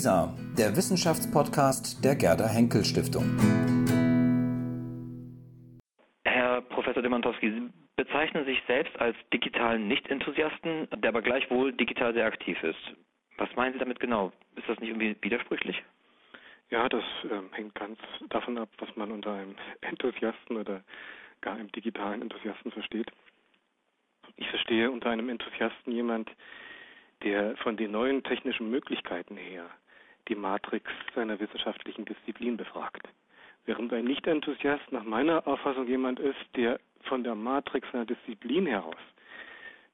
WISA, der Wissenschaftspodcast der Gerda Henkel Stiftung. Herr Professor Demantowski, Sie bezeichnen sich selbst als digitalen Nicht-Enthusiasten, der aber gleichwohl digital sehr aktiv ist. Was meinen Sie damit genau? Ist das nicht irgendwie widersprüchlich? Ja, das äh, hängt ganz davon ab, was man unter einem Enthusiasten oder gar einem digitalen Enthusiasten versteht. Ich verstehe unter einem Enthusiasten jemand, der von den neuen technischen Möglichkeiten her die Matrix seiner wissenschaftlichen Disziplin befragt. Während ein Nicht-Enthusiast nach meiner Auffassung jemand ist, der von der Matrix seiner Disziplin heraus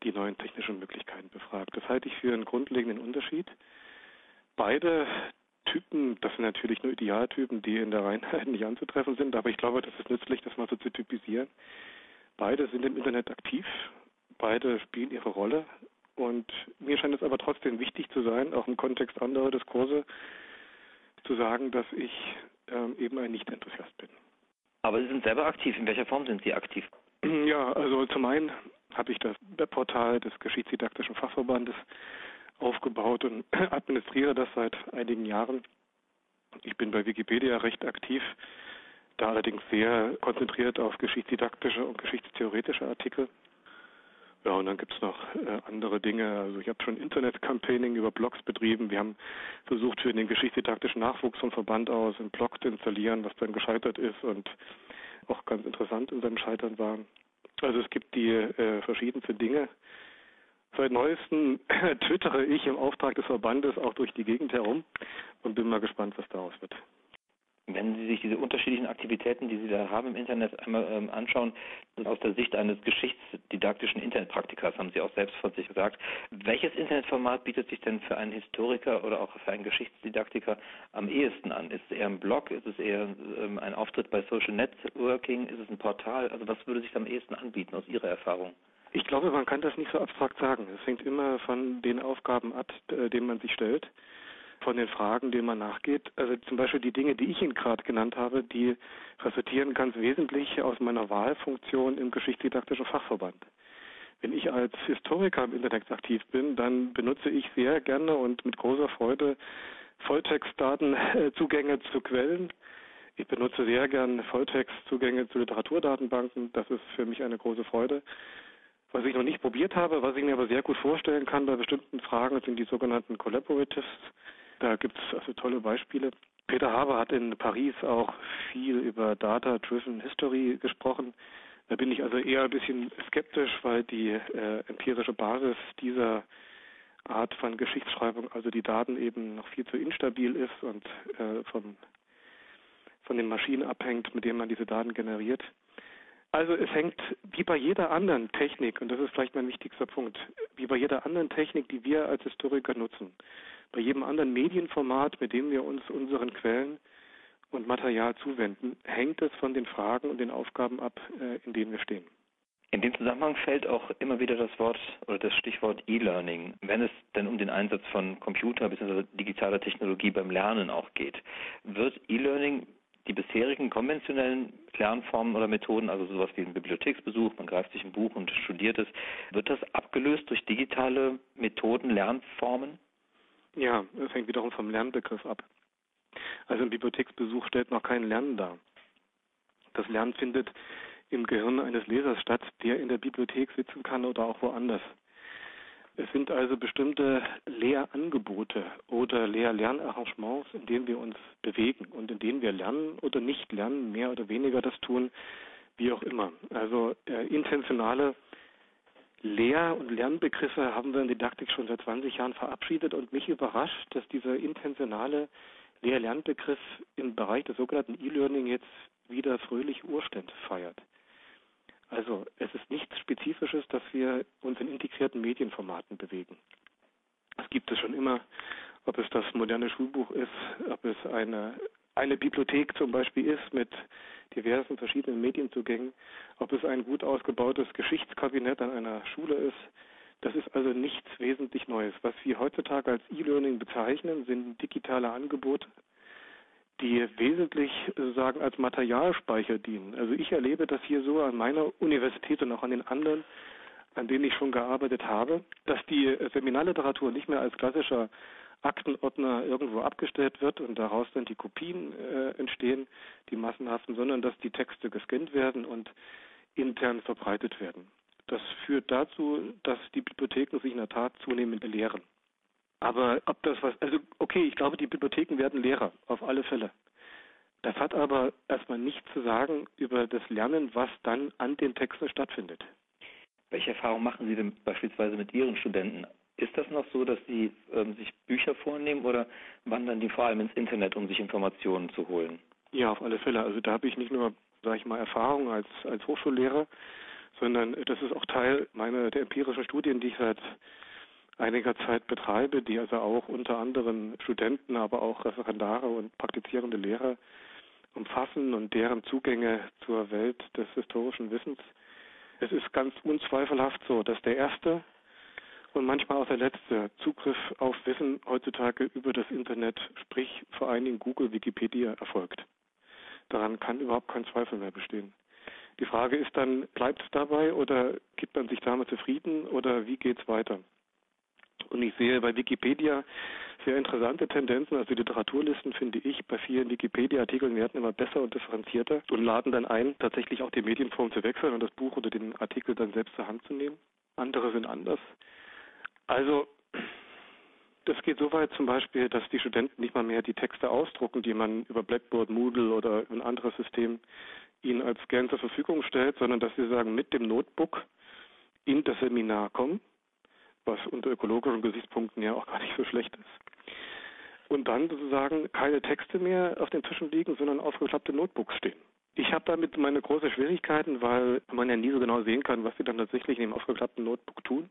die neuen technischen Möglichkeiten befragt. Das halte ich für einen grundlegenden Unterschied. Beide Typen, das sind natürlich nur Idealtypen, die in der Reinheit nicht anzutreffen sind, aber ich glaube, das ist nützlich, das mal so zu typisieren. Beide sind im Internet aktiv, beide spielen ihre Rolle und mir scheint es aber trotzdem wichtig zu sein, auch im Kontext anderer Diskurse, zu sagen, dass ich ähm, eben ein Nicht-Enthusiast bin. Aber Sie sind selber aktiv. In welcher Form sind Sie aktiv? Ja, also zum einen habe ich das Webportal des Geschichtsdidaktischen Fachverbandes aufgebaut und administriere das seit einigen Jahren. Ich bin bei Wikipedia recht aktiv, da allerdings sehr konzentriert auf geschichtsdidaktische und geschichtstheoretische Artikel. Ja, und dann gibt's noch äh, andere Dinge. Also ich habe schon Internet-Campaigning über Blogs betrieben. Wir haben versucht, für den geschichtsdidaktischen Nachwuchs vom Verband aus einen Blog zu installieren, was dann gescheitert ist und auch ganz interessant in seinem Scheitern war. Also es gibt die äh, verschiedensten Dinge. Seit neuestem twittere ich im Auftrag des Verbandes auch durch die Gegend herum und bin mal gespannt, was daraus wird. Wenn Sie sich diese unterschiedlichen Aktivitäten, die Sie da haben im Internet einmal ähm, anschauen, aus der Sicht eines geschichtsdidaktischen Internetpraktikers, haben Sie auch selbst von sich gesagt, welches Internetformat bietet sich denn für einen Historiker oder auch für einen Geschichtsdidaktiker am ehesten an? Ist es eher ein Blog? Ist es eher ähm, ein Auftritt bei Social Networking? Ist es ein Portal? Also was würde sich am ehesten anbieten aus Ihrer Erfahrung? Ich glaube, man kann das nicht so abstrakt sagen. Es hängt immer von den Aufgaben ab, denen man sich stellt von den Fragen, denen man nachgeht. Also zum Beispiel die Dinge, die ich Ihnen gerade genannt habe, die resultieren ganz wesentlich aus meiner Wahlfunktion im Geschichtsdidaktischen Fachverband. Wenn ich als Historiker im Internet aktiv bin, dann benutze ich sehr gerne und mit großer Freude Volltextdatenzugänge zu Quellen. Ich benutze sehr gerne Volltextzugänge zu Literaturdatenbanken. Das ist für mich eine große Freude. Was ich noch nicht probiert habe, was ich mir aber sehr gut vorstellen kann bei bestimmten Fragen, sind die sogenannten Collaboratives. Da gibt es also tolle Beispiele. Peter Haber hat in Paris auch viel über Data-Driven History gesprochen. Da bin ich also eher ein bisschen skeptisch, weil die äh, empirische Basis dieser Art von Geschichtsschreibung, also die Daten eben noch viel zu instabil ist und äh, von, von den Maschinen abhängt, mit denen man diese Daten generiert. Also es hängt wie bei jeder anderen Technik, und das ist vielleicht mein wichtigster Punkt, wie bei jeder anderen Technik, die wir als Historiker nutzen, bei jedem anderen Medienformat, mit dem wir uns unseren Quellen und Material zuwenden, hängt es von den Fragen und den Aufgaben ab, äh, in denen wir stehen. In dem Zusammenhang fällt auch immer wieder das Wort oder das Stichwort E-Learning, wenn es denn um den Einsatz von Computer bzw. digitaler Technologie beim Lernen auch geht. Wird E-Learning die bisherigen konventionellen Lernformen oder Methoden, also sowas wie ein Bibliotheksbesuch, man greift sich ein Buch und studiert es, wird das abgelöst durch digitale Methoden, Lernformen? Ja, das hängt wiederum vom Lernbegriff ab. Also ein Bibliotheksbesuch stellt noch kein Lernen dar. Das Lernen findet im Gehirn eines Lesers statt, der in der Bibliothek sitzen kann oder auch woanders. Es sind also bestimmte Lehrangebote oder Lehr-Lernarrangements, in denen wir uns bewegen und in denen wir lernen oder nicht lernen, mehr oder weniger das tun, wie auch immer. Also äh, intentionale Lehr- und Lernbegriffe haben wir in Didaktik schon seit 20 Jahren verabschiedet und mich überrascht, dass dieser intentionale Lehr-Lernbegriff im Bereich des sogenannten E-Learning jetzt wieder fröhlich Urstände feiert. Also es ist nichts Spezifisches, dass wir uns in integrierten Medienformaten bewegen. Es gibt es schon immer, ob es das moderne Schulbuch ist, ob es eine, eine Bibliothek zum Beispiel ist mit diversen verschiedenen Medienzugängen, ob es ein gut ausgebautes Geschichtskabinett an einer Schule ist. Das ist also nichts wesentlich Neues. Was wir heutzutage als E-Learning bezeichnen, sind digitale Angebote, die wesentlich sozusagen als Materialspeicher dienen. Also ich erlebe das hier so an meiner Universität und auch an den anderen, an denen ich schon gearbeitet habe, dass die Seminarliteratur nicht mehr als klassischer Aktenordner irgendwo abgestellt wird und daraus dann die Kopien äh, entstehen, die massenhaften, sondern dass die Texte gescannt werden und intern verbreitet werden. Das führt dazu, dass die Bibliotheken sich in der Tat zunehmend leeren. Aber ob das was, also okay, ich glaube, die Bibliotheken werden leerer, auf alle Fälle. Das hat aber erstmal nichts zu sagen über das Lernen, was dann an den Texten stattfindet. Welche Erfahrungen machen Sie denn beispielsweise mit Ihren Studenten? Ist das noch so, dass Sie ähm, sich Bücher vornehmen oder wandern die vor allem ins Internet, um sich Informationen zu holen? Ja, auf alle Fälle. Also da habe ich nicht nur, sage ich mal, Erfahrung als, als Hochschullehrer, sondern das ist auch Teil meiner der empirischen Studien, die ich seit einiger Zeit betreibe, die also auch unter anderem Studenten, aber auch Referendare und praktizierende Lehrer umfassen und deren Zugänge zur Welt des historischen Wissens. Es ist ganz unzweifelhaft so, dass der erste und manchmal auch der letzte Zugriff auf Wissen heutzutage über das Internet, sprich vor allen Dingen Google, Wikipedia, erfolgt. Daran kann überhaupt kein Zweifel mehr bestehen. Die Frage ist dann, bleibt es dabei oder gibt man sich damit zufrieden oder wie geht es weiter? Und ich sehe bei Wikipedia sehr interessante Tendenzen. Also Literaturlisten finde ich bei vielen Wikipedia-Artikeln werden immer besser und differenzierter und laden dann ein, tatsächlich auch die Medienform zu wechseln und das Buch oder den Artikel dann selbst zur Hand zu nehmen. Andere sind anders. Also das geht so weit zum Beispiel, dass die Studenten nicht mal mehr die Texte ausdrucken, die man über Blackboard, Moodle oder ein anderes System ihnen als Scan zur Verfügung stellt, sondern dass sie sagen, mit dem Notebook in das Seminar kommen, was unter ökologischen Gesichtspunkten ja auch gar nicht so schlecht ist. Und dann sozusagen keine Texte mehr auf den Tischen liegen, sondern aufgeklappte Notebooks stehen. Ich habe damit meine große Schwierigkeiten, weil man ja nie so genau sehen kann, was sie dann tatsächlich in dem aufgeklappten Notebook tun.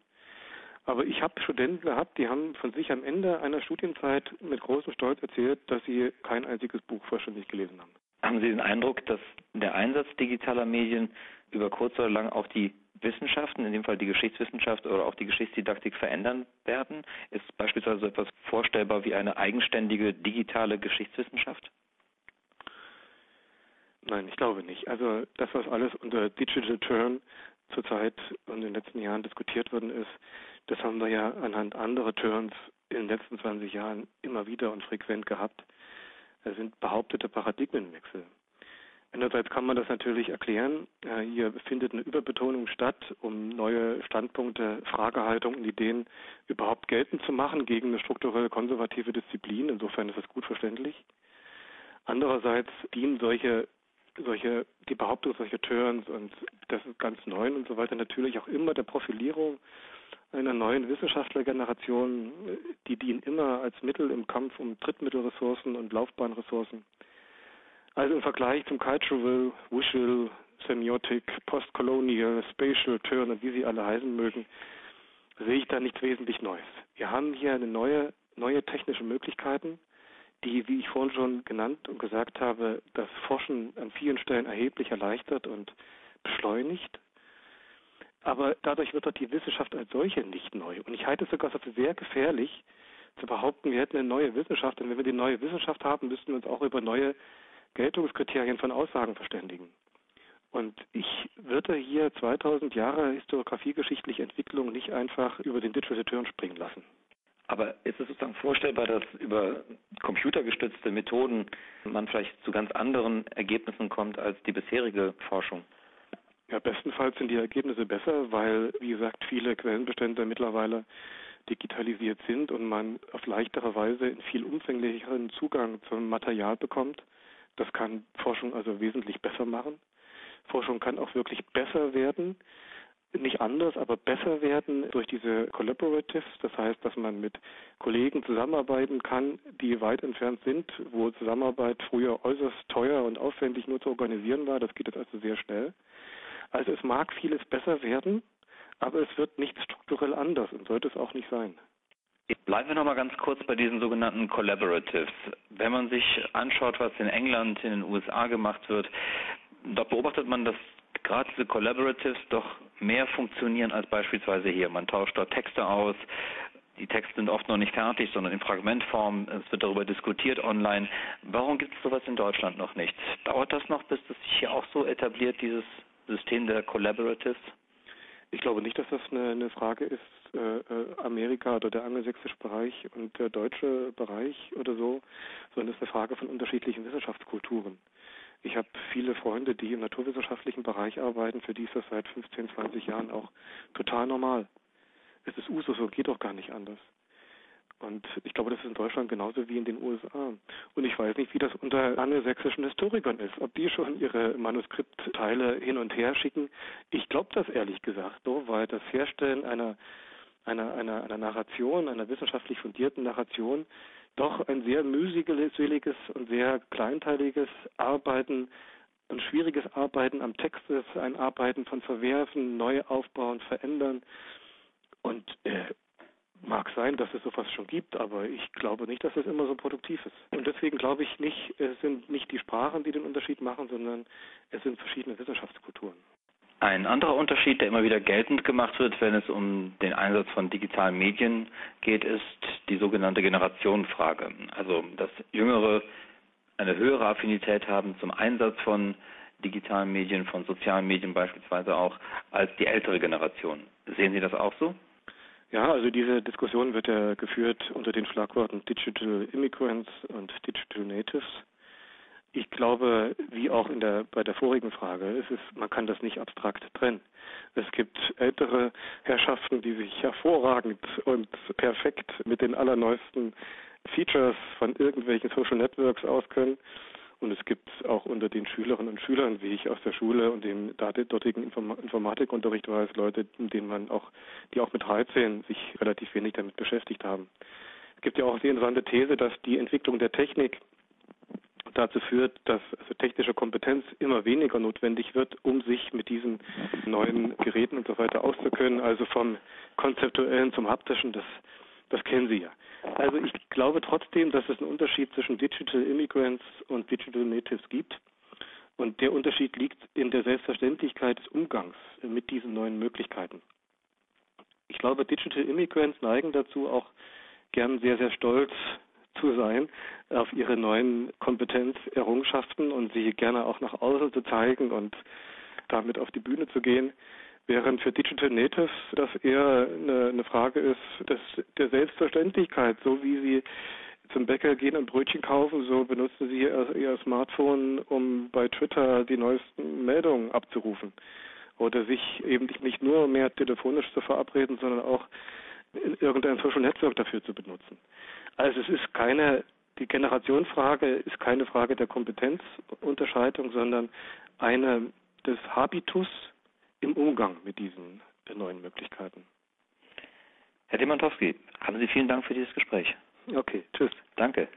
Aber ich habe Studenten gehabt, die haben von sich am Ende einer Studienzeit mit großem Stolz erzählt, dass sie kein einziges Buch vollständig gelesen haben. Haben Sie den Eindruck, dass der Einsatz digitaler Medien über kurz oder lang auch die Wissenschaften, in dem Fall die Geschichtswissenschaft oder auch die Geschichtsdidaktik verändern werden? Ist beispielsweise so etwas vorstellbar wie eine eigenständige digitale Geschichtswissenschaft? Nein, ich glaube nicht. Also das, was alles unter Digital Turn zurzeit und in den letzten Jahren diskutiert worden ist, das haben wir ja anhand anderer Turns in den letzten 20 Jahren immer wieder und frequent gehabt. Das sind behauptete Paradigmenwechsel. Einerseits kann man das natürlich erklären. Hier findet eine Überbetonung statt, um neue Standpunkte, Fragehaltungen Ideen überhaupt geltend zu machen gegen eine strukturell konservative Disziplin. Insofern ist es gut verständlich. Andererseits dienen solche solche, die Behauptung solcher Turns und das ist ganz neu und so weiter natürlich auch immer der Profilierung einer neuen Wissenschaftlergeneration, die dienen immer als Mittel im Kampf um Drittmittelressourcen und Laufbahnressourcen. Also im Vergleich zum Cultural, Visual, Semiotic, Postcolonial, Spatial, Turn und wie sie alle heißen mögen, sehe ich da nichts wesentlich Neues. Wir haben hier eine neue, neue technische Möglichkeiten, die, wie ich vorhin schon genannt und gesagt habe, das Forschen an vielen Stellen erheblich erleichtert und beschleunigt. Aber dadurch wird doch die Wissenschaft als solche nicht neu. Und ich halte es sogar für sehr gefährlich, zu behaupten, wir hätten eine neue Wissenschaft. Denn wenn wir die neue Wissenschaft haben, müssten wir uns auch über neue Geltungskriterien von Aussagen verständigen. Und ich würde hier 2000 Jahre historiografiegeschichtliche Entwicklung nicht einfach über den Digital Turn springen lassen. Aber ist es sozusagen vorstellbar, dass über computergestützte Methoden man vielleicht zu ganz anderen Ergebnissen kommt als die bisherige Forschung? Ja, bestenfalls sind die Ergebnisse besser, weil, wie gesagt, viele Quellenbestände mittlerweile digitalisiert sind und man auf leichtere Weise einen viel umfänglicheren Zugang zum Material bekommt. Das kann Forschung also wesentlich besser machen. Forschung kann auch wirklich besser werden, nicht anders, aber besser werden durch diese Collaboratives. Das heißt, dass man mit Kollegen zusammenarbeiten kann, die weit entfernt sind, wo Zusammenarbeit früher äußerst teuer und aufwendig nur zu organisieren war. Das geht jetzt also sehr schnell. Also es mag vieles besser werden, aber es wird nicht strukturell anders und sollte es auch nicht sein. Bleiben wir noch mal ganz kurz bei diesen sogenannten Collaboratives. Wenn man sich anschaut, was in England, in den USA gemacht wird, dort beobachtet man, dass gerade diese Collaboratives doch mehr funktionieren als beispielsweise hier. Man tauscht dort Texte aus, die Texte sind oft noch nicht fertig, sondern in Fragmentform. Es wird darüber diskutiert online. Warum gibt es sowas in Deutschland noch nicht? Dauert das noch, bis das sich hier auch so etabliert, dieses System der Collaboratives? Ich glaube nicht, dass das eine, eine Frage ist, äh, äh, Amerika oder der angelsächsische Bereich und der deutsche Bereich oder so, sondern es ist eine Frage von unterschiedlichen Wissenschaftskulturen. Ich habe viele Freunde, die im naturwissenschaftlichen Bereich arbeiten, für die ist das seit 15, 20 Jahren auch total normal. Es ist Usus und geht auch gar nicht anders. Und ich glaube, das ist in Deutschland genauso wie in den USA. Und ich weiß nicht, wie das unter angelsächsischen Historikern ist. Ob die schon ihre Manuskriptteile hin und her schicken. Ich glaube das ehrlich gesagt so, weil das Herstellen einer, einer, einer, einer Narration, einer wissenschaftlich fundierten Narration, doch ein sehr mühseliges und sehr kleinteiliges Arbeiten ein schwieriges Arbeiten am Text ist, ein Arbeiten von Verwerfen, neu aufbauen, verändern. Und äh, Mag sein, dass es sowas schon gibt, aber ich glaube nicht, dass es immer so produktiv ist. Und deswegen glaube ich nicht, es sind nicht die Sprachen, die den Unterschied machen, sondern es sind verschiedene Wissenschaftskulturen. Ein anderer Unterschied, der immer wieder geltend gemacht wird, wenn es um den Einsatz von digitalen Medien geht, ist die sogenannte Generationenfrage. Also, dass Jüngere eine höhere Affinität haben zum Einsatz von digitalen Medien, von sozialen Medien beispielsweise auch, als die ältere Generation. Sehen Sie das auch so? Ja, also diese Diskussion wird ja geführt unter den Schlagworten Digital Immigrants und Digital Natives. Ich glaube, wie auch in der, bei der vorigen Frage, ist man kann das nicht abstrakt trennen. Es gibt ältere Herrschaften, die sich hervorragend und perfekt mit den allerneuesten Features von irgendwelchen Social Networks auskennen und es gibt auch unter den Schülerinnen und Schülern, wie ich aus der Schule und dem dortigen Informatikunterricht weiß, Leute, denen man auch, die auch mit 13 sich relativ wenig damit beschäftigt haben. Es gibt ja auch die interessante These, dass die Entwicklung der Technik dazu führt, dass also technische Kompetenz immer weniger notwendig wird, um sich mit diesen neuen Geräten und so weiter auszukennen. Also vom konzeptuellen zum haptischen, das, das kennen Sie ja. Also ich glaube trotzdem, dass es einen Unterschied zwischen Digital Immigrants und Digital Natives gibt. Und der Unterschied liegt in der Selbstverständlichkeit des Umgangs mit diesen neuen Möglichkeiten. Ich glaube, Digital Immigrants neigen dazu, auch gern sehr, sehr stolz zu sein auf ihre neuen Kompetenzerrungenschaften und sie gerne auch nach außen zu zeigen und damit auf die Bühne zu gehen. Während für Digital Natives das eher eine, eine Frage ist des, der Selbstverständlichkeit, so wie sie zum Bäcker gehen und Brötchen kaufen, so benutzen sie ihr, Smartphone, um bei Twitter die neuesten Meldungen abzurufen. Oder sich eben nicht nur mehr telefonisch zu verabreden, sondern auch in irgendein Social Network dafür zu benutzen. Also es ist keine, die Generationenfrage ist keine Frage der Kompetenzunterscheidung, sondern eine des Habitus, im Umgang mit diesen neuen Möglichkeiten. Herr Demantowski, haben Sie vielen Dank für dieses Gespräch. Okay, tschüss. Danke.